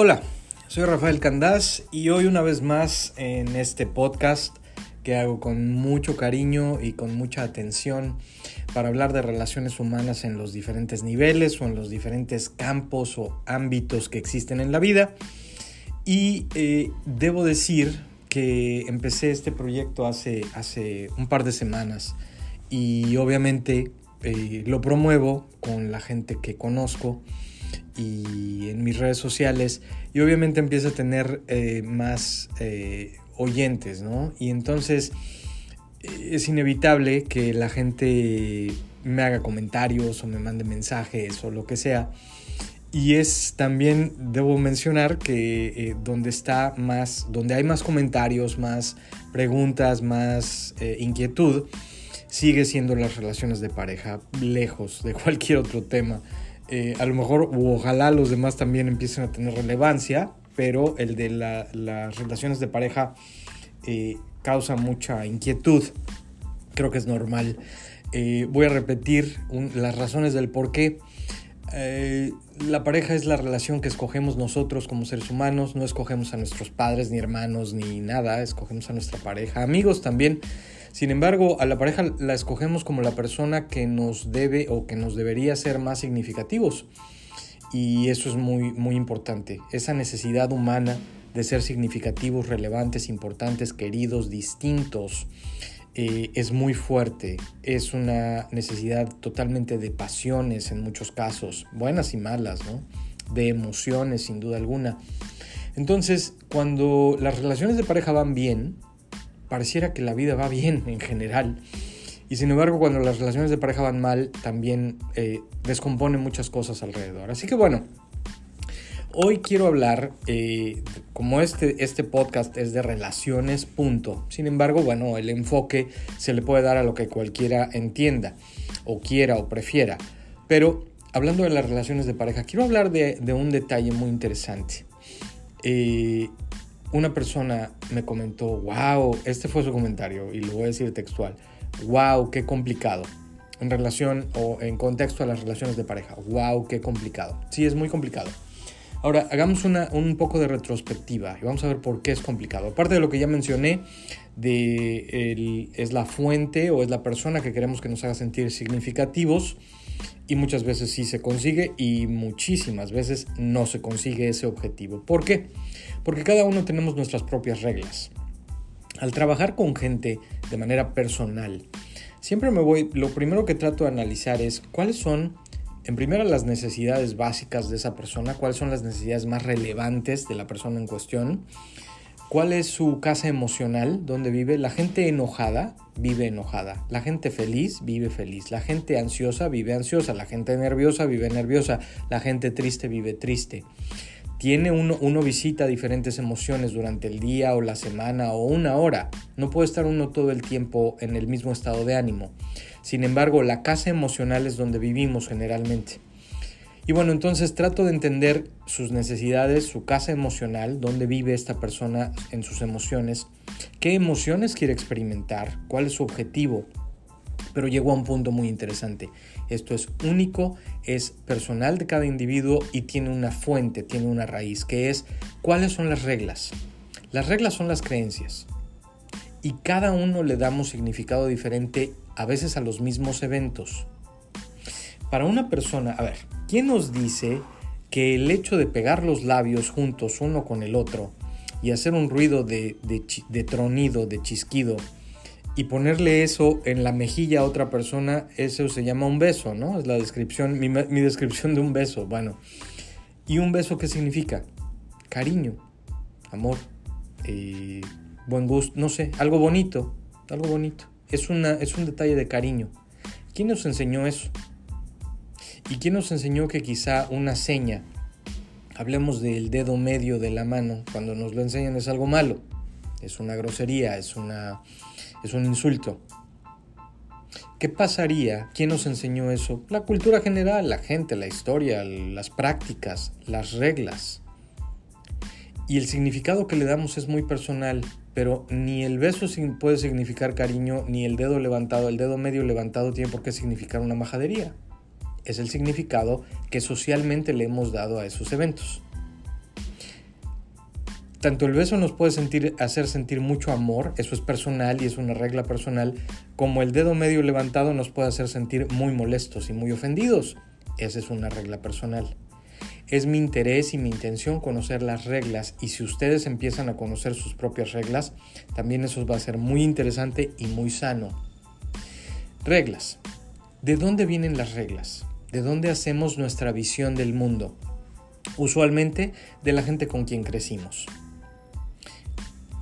Hola, soy Rafael Candás y hoy una vez más en este podcast que hago con mucho cariño y con mucha atención para hablar de relaciones humanas en los diferentes niveles o en los diferentes campos o ámbitos que existen en la vida. Y eh, debo decir que empecé este proyecto hace, hace un par de semanas y obviamente eh, lo promuevo con la gente que conozco y en mis redes sociales y obviamente empieza a tener eh, más eh, oyentes, ¿no? Y entonces eh, es inevitable que la gente me haga comentarios o me mande mensajes o lo que sea. Y es también, debo mencionar que donde está más, donde hay más comentarios, más preguntas, más inquietud, sigue siendo las relaciones de pareja, lejos de cualquier otro tema. Eh, a lo mejor, u ojalá los demás también empiecen a tener relevancia, pero el de las relaciones de pareja eh, causa mucha inquietud. Creo que es normal. Eh, voy a repetir las razones del por qué. la pareja es la relación que escogemos nosotros como seres humanos, no escogemos a nuestros padres, ni hermanos, ni nada, escogemos a nuestra pareja, amigos también. Sin embargo, a la pareja la escogemos como la persona que nos debe o que nos debería ser más significativos. Y eso es muy, muy importante. Esa necesidad humana de ser significativos, relevantes, importantes, queridos, distintos, eh, es muy fuerte. Es una necesidad totalmente de pasiones en muchos casos, buenas y malas, ¿no? De emociones, sin duda alguna. Entonces, cuando las relaciones de pareja van bien, pareciera que la vida va bien en general. Y sin embargo, cuando las relaciones de pareja van mal, también eh, descomponen muchas cosas alrededor. Así que bueno, hoy quiero hablar, eh, como este, este podcast es de relaciones, punto. Sin embargo, bueno, el enfoque se le puede dar a lo que cualquiera entienda, o quiera, o prefiera. Pero hablando de las relaciones de pareja, quiero hablar de, de un detalle muy interesante. Eh, una persona me comentó, wow, este fue su comentario y lo voy a decir textual, wow, qué complicado. En relación o en contexto a las relaciones de pareja, wow, qué complicado. Sí, es muy complicado. Ahora, hagamos un poco de retrospectiva y vamos a ver por qué es complicado. Aparte de lo que ya mencioné, de es la fuente o es la persona que queremos que nos haga sentir significativos y muchas veces sí se consigue y muchísimas veces no se consigue ese objetivo. ¿Por qué? Porque cada uno tenemos nuestras propias reglas. Al trabajar con gente de manera personal, siempre me voy, lo primero que trato de analizar es cuáles son, en primera, las necesidades básicas de esa persona, cuáles son las necesidades más relevantes de la persona en cuestión, cuál es su casa emocional, donde vive. La gente enojada vive enojada, la gente feliz vive feliz, la gente ansiosa vive ansiosa, la gente nerviosa vive nerviosa, la gente triste vive triste tiene uno, uno visita diferentes emociones durante el día o la semana o una hora. No puede estar uno todo el tiempo en el mismo estado de ánimo. Sin embargo, la casa emocional es donde vivimos generalmente. Y bueno, entonces trato de entender sus necesidades, su casa emocional, dónde vive esta persona en sus emociones, qué emociones quiere experimentar, cuál es su objetivo, pero llegó a un punto muy interesante. Esto es único, es personal de cada individuo y tiene una fuente, tiene una raíz, que es cuáles son las reglas. Las reglas son las creencias. Y cada uno le damos significado diferente a veces a los mismos eventos. Para una persona, a ver, ¿quién nos dice que el hecho de pegar los labios juntos uno con el otro y hacer un ruido de, de tronido, de chisquido, y ponerle eso en la mejilla a otra persona, eso se llama un beso, ¿no? Es la descripción, mi, descripción de un beso. Bueno, ¿y un beso qué significa? Cariño, amor, eh, buen gusto, no sé, algo bonito, algo bonito. Es, una, es un detalle de cariño. ¿Quién nos enseñó eso? ¿Y quién nos enseñó que quizá una seña, hablemos del dedo medio de la mano, cuando nos lo enseñan es algo malo? Es una grosería, es una es un insulto. ¿Qué pasaría? ¿Quién nos enseñó eso? La cultura general, la gente, la historia, las prácticas, las reglas. Y el significado que le damos es muy personal, pero ni el beso puede significar cariño, ni el dedo levantado, el dedo medio levantado tiene por qué significar una majadería. Es el significado que socialmente le hemos dado a esos eventos. tanto el beso nos puede hacer sentir mucho amor, eso es personal y es una regla personal, como el dedo medio levantado nos puede hacer sentir muy molestos y muy ofendidos, esa es una regla personal. Es mi interés y mi intención conocer las reglas y si ustedes empiezan a conocer sus propias reglas, también eso va a ser muy interesante y muy sano. Reglas. ¿De dónde vienen las reglas? ¿De dónde hacemos nuestra visión del mundo? Usualmente de la gente con quien crecimos.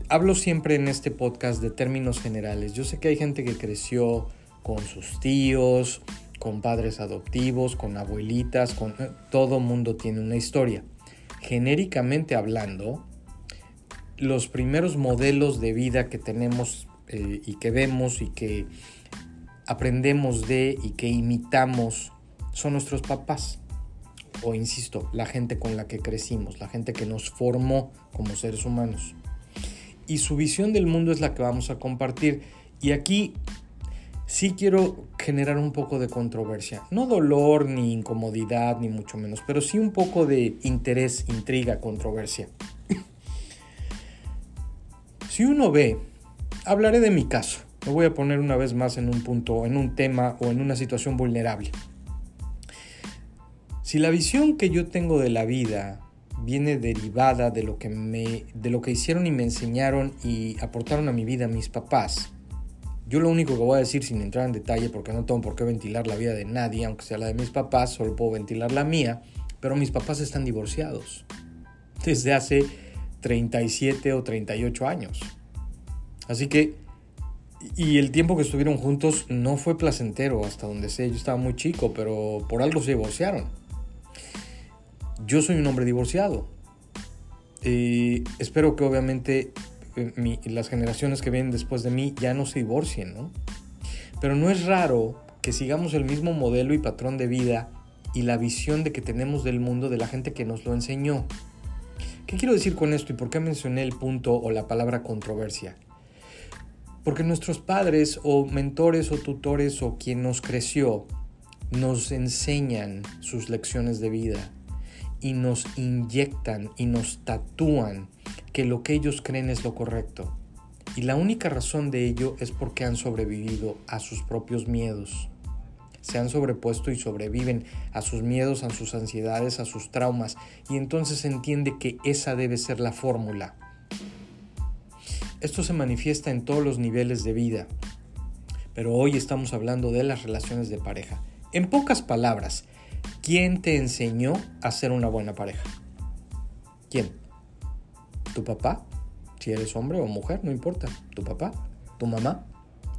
Hablo siempre en este podcast de términos generales. Yo sé que hay gente que creció con sus tíos, con padres adoptivos, con abuelitas, con eh, todo mundo tiene una historia. Genéricamente hablando, los primeros modelos de vida que tenemos eh, y que vemos y que aprendemos de y que imitamos son nuestros papás. O insisto, la gente con la que crecimos, la gente que nos formó como seres humanos. Y su visión del mundo es la que vamos a compartir. Y aquí sí quiero generar un poco de controversia. No dolor ni incomodidad, ni mucho menos, pero sí un poco de interés, intriga, controversia. si uno ve, hablaré de mi caso. Me voy a poner una vez más en un punto, en un tema o en una situación vulnerable. Si la visión que yo tengo de la vida viene derivada de lo que me de lo que hicieron y me enseñaron y aportaron a mi vida mis papás, yo lo único que voy a decir sin entrar en detalle, porque no tengo por qué ventilar la vida de nadie, aunque sea la de mis papás, solo puedo ventilar la mía, pero mis papás están divorciados desde hace 37 o 38 años. Así que, y el tiempo que estuvieron juntos no fue placentero, hasta donde sé, yo estaba muy chico, pero por algo se divorciaron. Yo soy un hombre divorciado. y espero que obviamente las generaciones que vienen después de mí ya no se divorcien, ¿no? Pero no es raro que sigamos el mismo modelo y patrón de vida y la visión de que tenemos del mundo de la gente que nos lo enseñó. ¿Qué quiero decir con esto y por qué mencioné el punto o la palabra controversia? Porque nuestros padres o mentores o tutores o quien nos creció nos enseñan sus lecciones de vida y nos inyectan y nos tatúan que lo que ellos creen es lo correcto. Y la única razón de ello es porque han sobrevivido a sus propios miedos. Se han sobrepuesto y sobreviven a sus miedos, a sus ansiedades, a sus traumas. Y entonces se entiende que esa debe ser la fórmula. Esto se manifiesta en todos los niveles de vida. Pero hoy estamos hablando de las relaciones de pareja. En pocas palabras, ¿quién te enseñó a ser una buena pareja? ¿Quién? tu papá, si eres hombre o mujer, no importa, tu papá, tu mamá,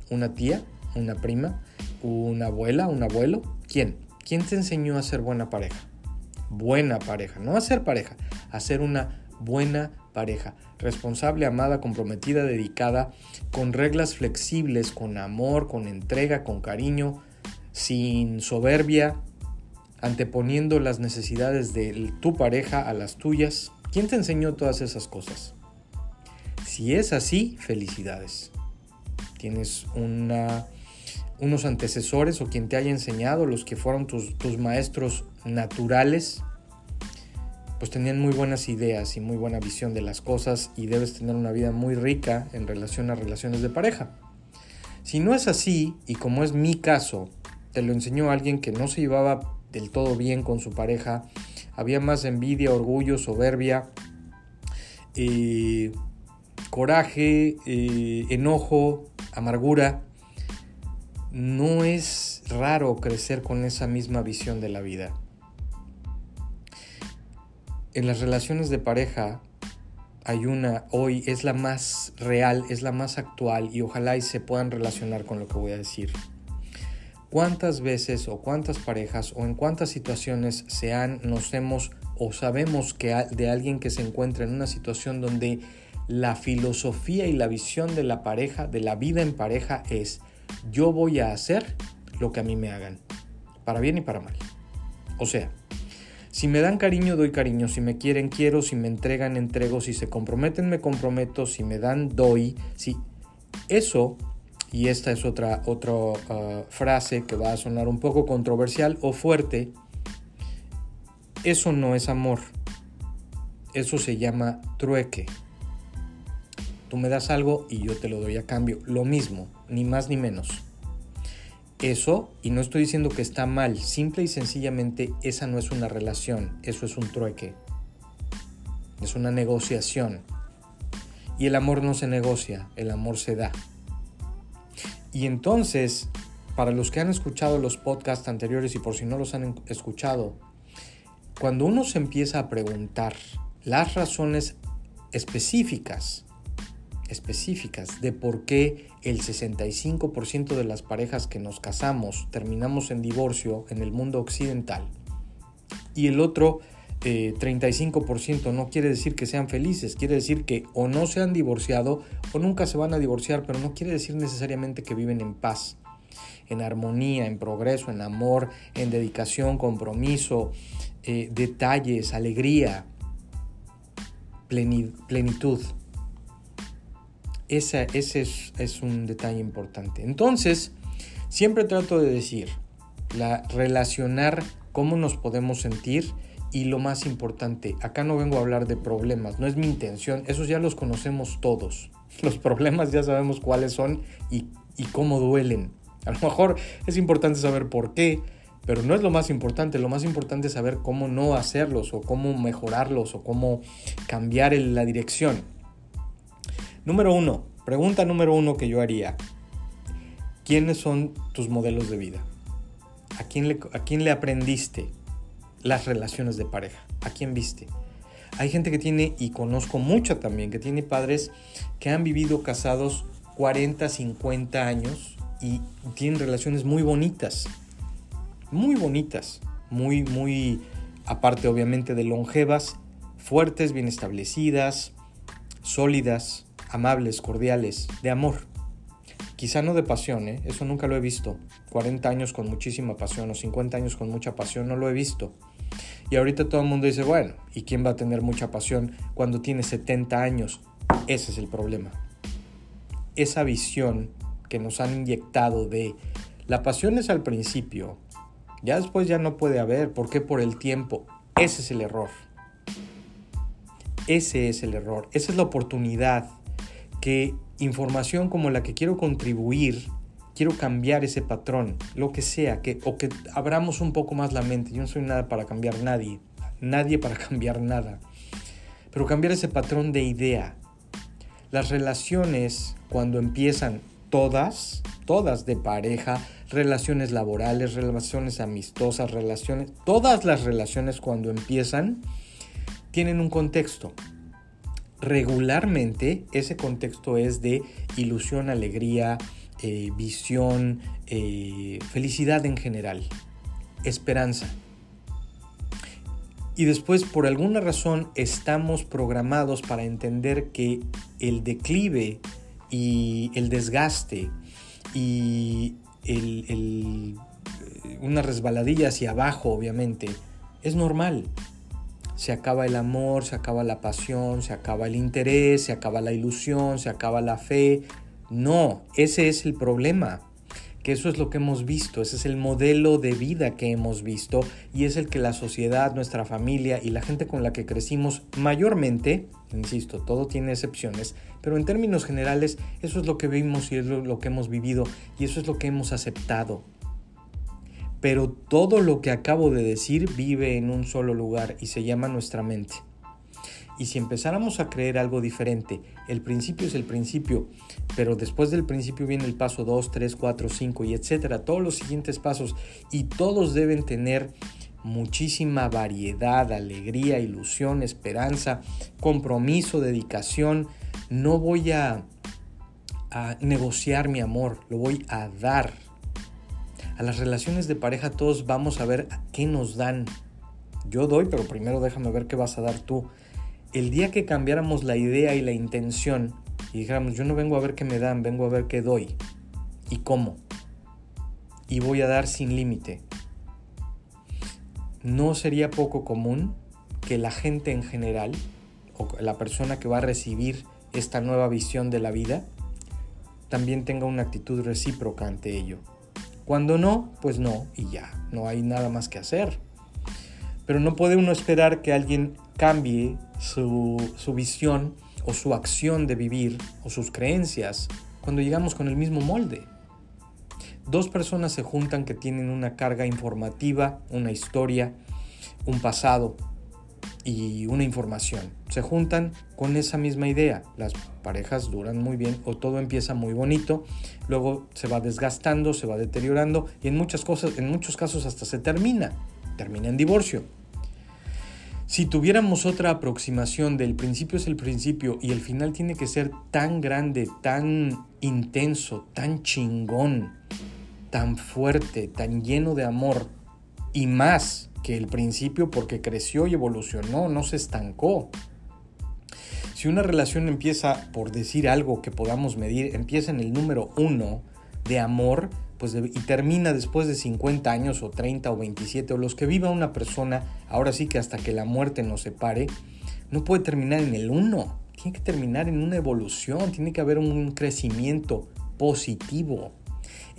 una tía, una prima, una abuela, un abuelo, ¿quién? ¿Quién te enseñó a ser buena pareja? Buena pareja, no a ser pareja, a ser una buena pareja, responsable, amada, comprometida, dedicada, con reglas flexibles, con amor, con entrega, con cariño, sin soberbia, anteponiendo las necesidades de tu pareja a las tuyas, ¿Quién te enseñó todas esas cosas? Si es así, felicidades. Tienes unos antecesores o quien te haya enseñado, los que fueron tus, tus maestros naturales, pues tenían muy buenas ideas y muy buena visión de las cosas y debes tener una vida muy rica en relación a relaciones de pareja. Si no es así, y como es mi caso, te lo enseñó alguien que no se llevaba del todo bien con su pareja, había más envidia, orgullo, soberbia, eh, coraje, eh, enojo, amargura. No es raro crecer con esa misma visión de la vida. En las relaciones de pareja hay una hoy, es la más real, es la más actual y ojalá y se puedan relacionar con lo que voy a decir. ¿Cuántas veces o cuántas parejas o en cuántas situaciones se han, nos hemos o sabemos que de alguien que se encuentra en una situación donde la filosofía y la visión de la pareja, de la vida en pareja es yo voy a hacer lo que a mí me hagan, para bien y para mal. O sea, si me dan cariño, doy cariño, si me quieren, quiero, si me entregan, entrego, si se comprometen, me comprometo, si me dan, doy, si eso y esta es otra, otra ah, frase que va a sonar un poco controversial o fuerte, eso no es amor, eso se llama trueque, Tú me das algo y yo te lo doy a cambio. Lo mismo, ni más ni menos. Eso, y no estoy diciendo que está mal, simple y sencillamente esa no es una relación, eso es un trueque. Es una negociación. Y el amor no se negocia, el amor se da. Y entonces, para los que han escuchado los podcasts anteriores y por si no los han escuchado, cuando uno se empieza a preguntar las razones específicas, específicas de por qué el 65% de las parejas que nos casamos terminamos en divorcio en el mundo occidental y el otro 35% eh, no quiere decir que sean felices, quiere decir que o no se han divorciado o nunca se van a divorciar, pero no quiere decir necesariamente que viven en paz, en armonía, en progreso, en amor, en dedicación, compromiso, eh, detalles, alegría, plenitud. ese es, es un detalle importante. Entonces, siempre trato de decir, la, relacionar cómo nos podemos sentir y lo más importante, acá no vengo a hablar de problemas, no es mi intención, esos ya los conocemos todos. Los problemas ya sabemos cuáles son y, y cómo duelen. A lo mejor es importante saber por qué, pero no es lo más importante, lo más importante es saber cómo no hacerlos o cómo mejorarlos o cómo cambiar la dirección. Número uno, pregunta número uno que yo haría. ¿Quiénes son tus modelos de vida? ¿A quién a quién le aprendiste las relaciones de pareja? ¿A quién viste? Hay gente que tiene, y conozco mucha también, que tiene padres que han vivido casados 40, 50 años y tienen relaciones muy bonitas muy bonitas, muy, muy, aparte obviamente de longevas, fuertes, bien establecidas, sólidas, amables, cordiales, de amor. Quizá no de pasión, ¿eh? eso nunca lo he visto. 40 años con muchísima pasión o 50 años con mucha pasión, no lo he visto. Y ahorita todo el mundo dice, bueno, ¿y quién va a tener mucha pasión cuando tiene 70 años? Ese es el problema. Esa visión que nos han inyectado de la pasión es al principio, ya después ya no puede haber. ¿Por qué? Por el tiempo. Ese es el error. Ese es el error. Esa es la oportunidad que información como la que quiero contribuir, quiero cambiar ese patrón, lo que sea, que, o que abramos un poco más la mente. Yo no soy nada para cambiar nadie, nadie para cambiar nada. Pero cambiar ese patrón de idea. Las relaciones, cuando empiezan todas, todas de pareja, relaciones laborales, relaciones amistosas, relaciones, todas las relaciones cuando empiezan tienen un contexto. Regularmente ese contexto es de ilusión, alegría, eh, visión, eh, felicidad en general, esperanza. Y después, por alguna razón, estamos programados para entender que el declive y el desgaste y el, una resbaladilla hacia abajo, obviamente, es normal. Se acaba el amor, se acaba la pasión, se acaba el interés, se acaba la ilusión, se acaba la fe. No, ese es el problema. Que eso es lo que hemos visto, ese es el modelo de vida que hemos visto y es el que la sociedad, nuestra familia y la gente con la que crecimos mayormente, insisto, todo tiene excepciones, pero en términos generales eso es lo que vimos y es lo, que hemos vivido y eso es lo que hemos aceptado. Pero todo lo que acabo de decir vive en un solo lugar y se llama nuestra mente. Y si empezáramos a creer algo diferente, el principio es el principio, pero después del principio viene el paso 2, 3, 4, 5 y etcétera, todos los siguientes pasos y todos deben tener muchísima variedad, alegría, ilusión, esperanza, compromiso, dedicación, no voy a, negociar mi amor, lo voy a dar. A las relaciones de pareja todos vamos a ver qué nos dan. Yo doy, pero primero déjame ver qué vas a dar tú. El día que cambiáramos la idea y la intención y dijéramos, yo no vengo a ver qué me dan, vengo a ver qué doy y cómo. Y voy a dar sin límite. No sería poco común que la gente en general, o la persona que va a recibir esta nueva visión de la vida, también tenga una actitud recíproca ante ello. Cuando no, pues no, y ya, no hay nada más que hacer. Pero no puede uno esperar que alguien cambie su, visión o su acción de vivir o sus creencias cuando llegamos con el mismo molde. Dos personas se juntan que tienen una carga informativa, una historia, un pasado y una información. Se juntan con esa misma idea. Las parejas duran muy bien o todo empieza muy bonito, luego se va desgastando, se va deteriorando y en muchas cosas, en muchos casos hasta se termina, termina en divorcio. Si tuviéramos otra aproximación del principio es el principio y el final tiene que ser tan grande, tan intenso, tan chingón, tan fuerte, tan lleno de amor y más que el principio porque creció y evolucionó, no se estancó. Si una relación empieza, por decir algo que podamos medir, empieza en el número uno de amor, pues y termina después de 50 años o 30 o 27 o los que viva una persona, ahora sí que hasta que la muerte nos separe, no puede terminar en el 1, tiene que terminar en una evolución, tiene que haber un crecimiento positivo.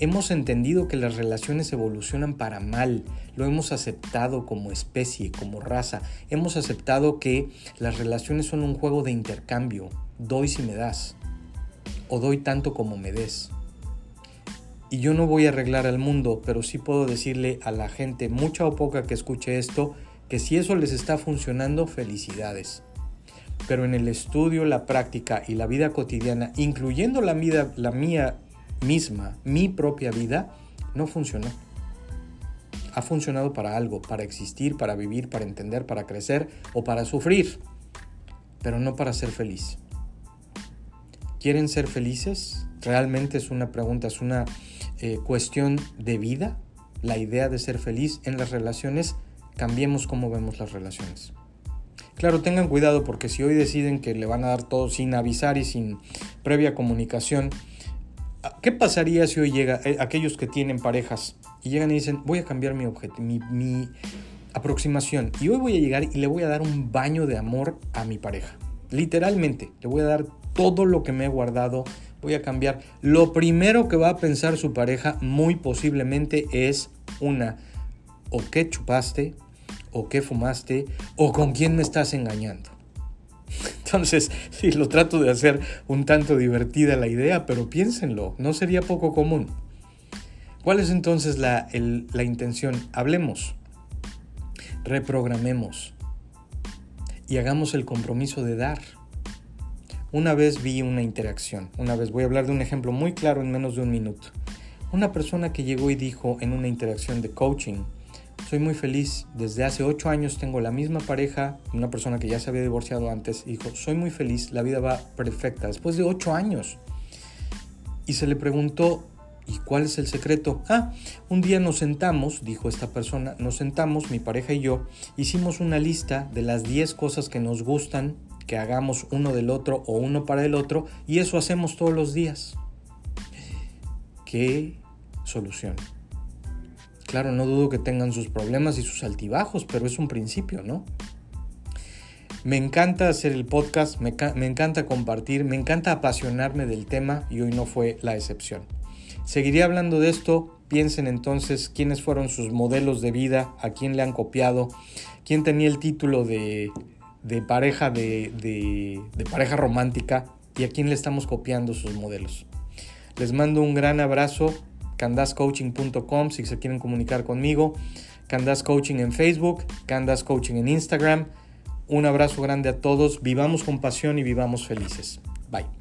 Hemos entendido que las relaciones evolucionan para mal, lo hemos aceptado como especie, como raza, hemos aceptado que las relaciones son un juego de intercambio, doy si me das, o doy tanto como me des. Y yo no voy a arreglar al mundo, pero sí puedo decirle a la gente, mucha o poca que escuche esto, que si eso les está funcionando, felicidades. Pero en el estudio, la práctica y la vida cotidiana, incluyendo la, vida, la mía misma, mi propia vida, no funcionó. Ha funcionado para algo, para existir, para vivir, para entender, para crecer o para sufrir, pero no para ser feliz. ¿Quieren ser felices? Realmente es una pregunta, es una eh, cuestión de vida, la idea de ser feliz en las relaciones, cambiemos cómo vemos las relaciones. Claro, tengan cuidado porque si hoy deciden que le van a dar todo sin avisar y sin previa comunicación, ¿qué pasaría si hoy llega eh, aquellos que tienen parejas y llegan y dicen, voy a cambiar mi, mi, mi aproximación y hoy voy a llegar y le voy a dar un baño de amor a mi pareja? Literalmente, le voy a dar todo lo que me he guardado, voy a cambiar. Lo primero que va a pensar su pareja muy posiblemente es una, o qué chupaste, o qué fumaste, o con quién me estás engañando. Entonces, sí, lo trato de hacer un tanto divertida la idea, pero piénsenlo, no sería poco común. ¿Cuál es entonces la, la intención? Hablemos, reprogramemos y hagamos el compromiso de dar. Una vez vi una interacción, una vez voy a hablar de un ejemplo muy claro en menos de un minuto. Una persona que llegó y dijo en una interacción de coaching, soy muy feliz, desde hace ocho años tengo la misma pareja, una persona que ya se había divorciado antes, dijo, soy muy feliz, la vida va perfecta, después de ocho años. Y se le preguntó, ¿y cuál es el secreto? Ah, un día nos sentamos, dijo esta persona, nos sentamos, mi pareja y yo, hicimos una lista de las 10 cosas que nos gustan que hagamos uno del otro o uno para el otro y eso hacemos todos los días. ¿Qué solución? Claro, no dudo que tengan sus problemas y sus altibajos, pero es un principio, ¿no? Me encanta hacer el podcast, me, encanta compartir, me encanta apasionarme del tema y hoy no fue la excepción. Seguiré hablando de esto, piensen entonces quiénes fueron sus modelos de vida, a quién le han copiado, quién tenía el título de de pareja, de, pareja romántica y a quién le estamos copiando sus modelos. Les mando un gran abrazo, candascoaching.com si se quieren comunicar conmigo, Candas Coaching en Facebook, Candas Coaching en Instagram. Un abrazo grande a todos, vivamos con pasión y vivamos felices. Bye.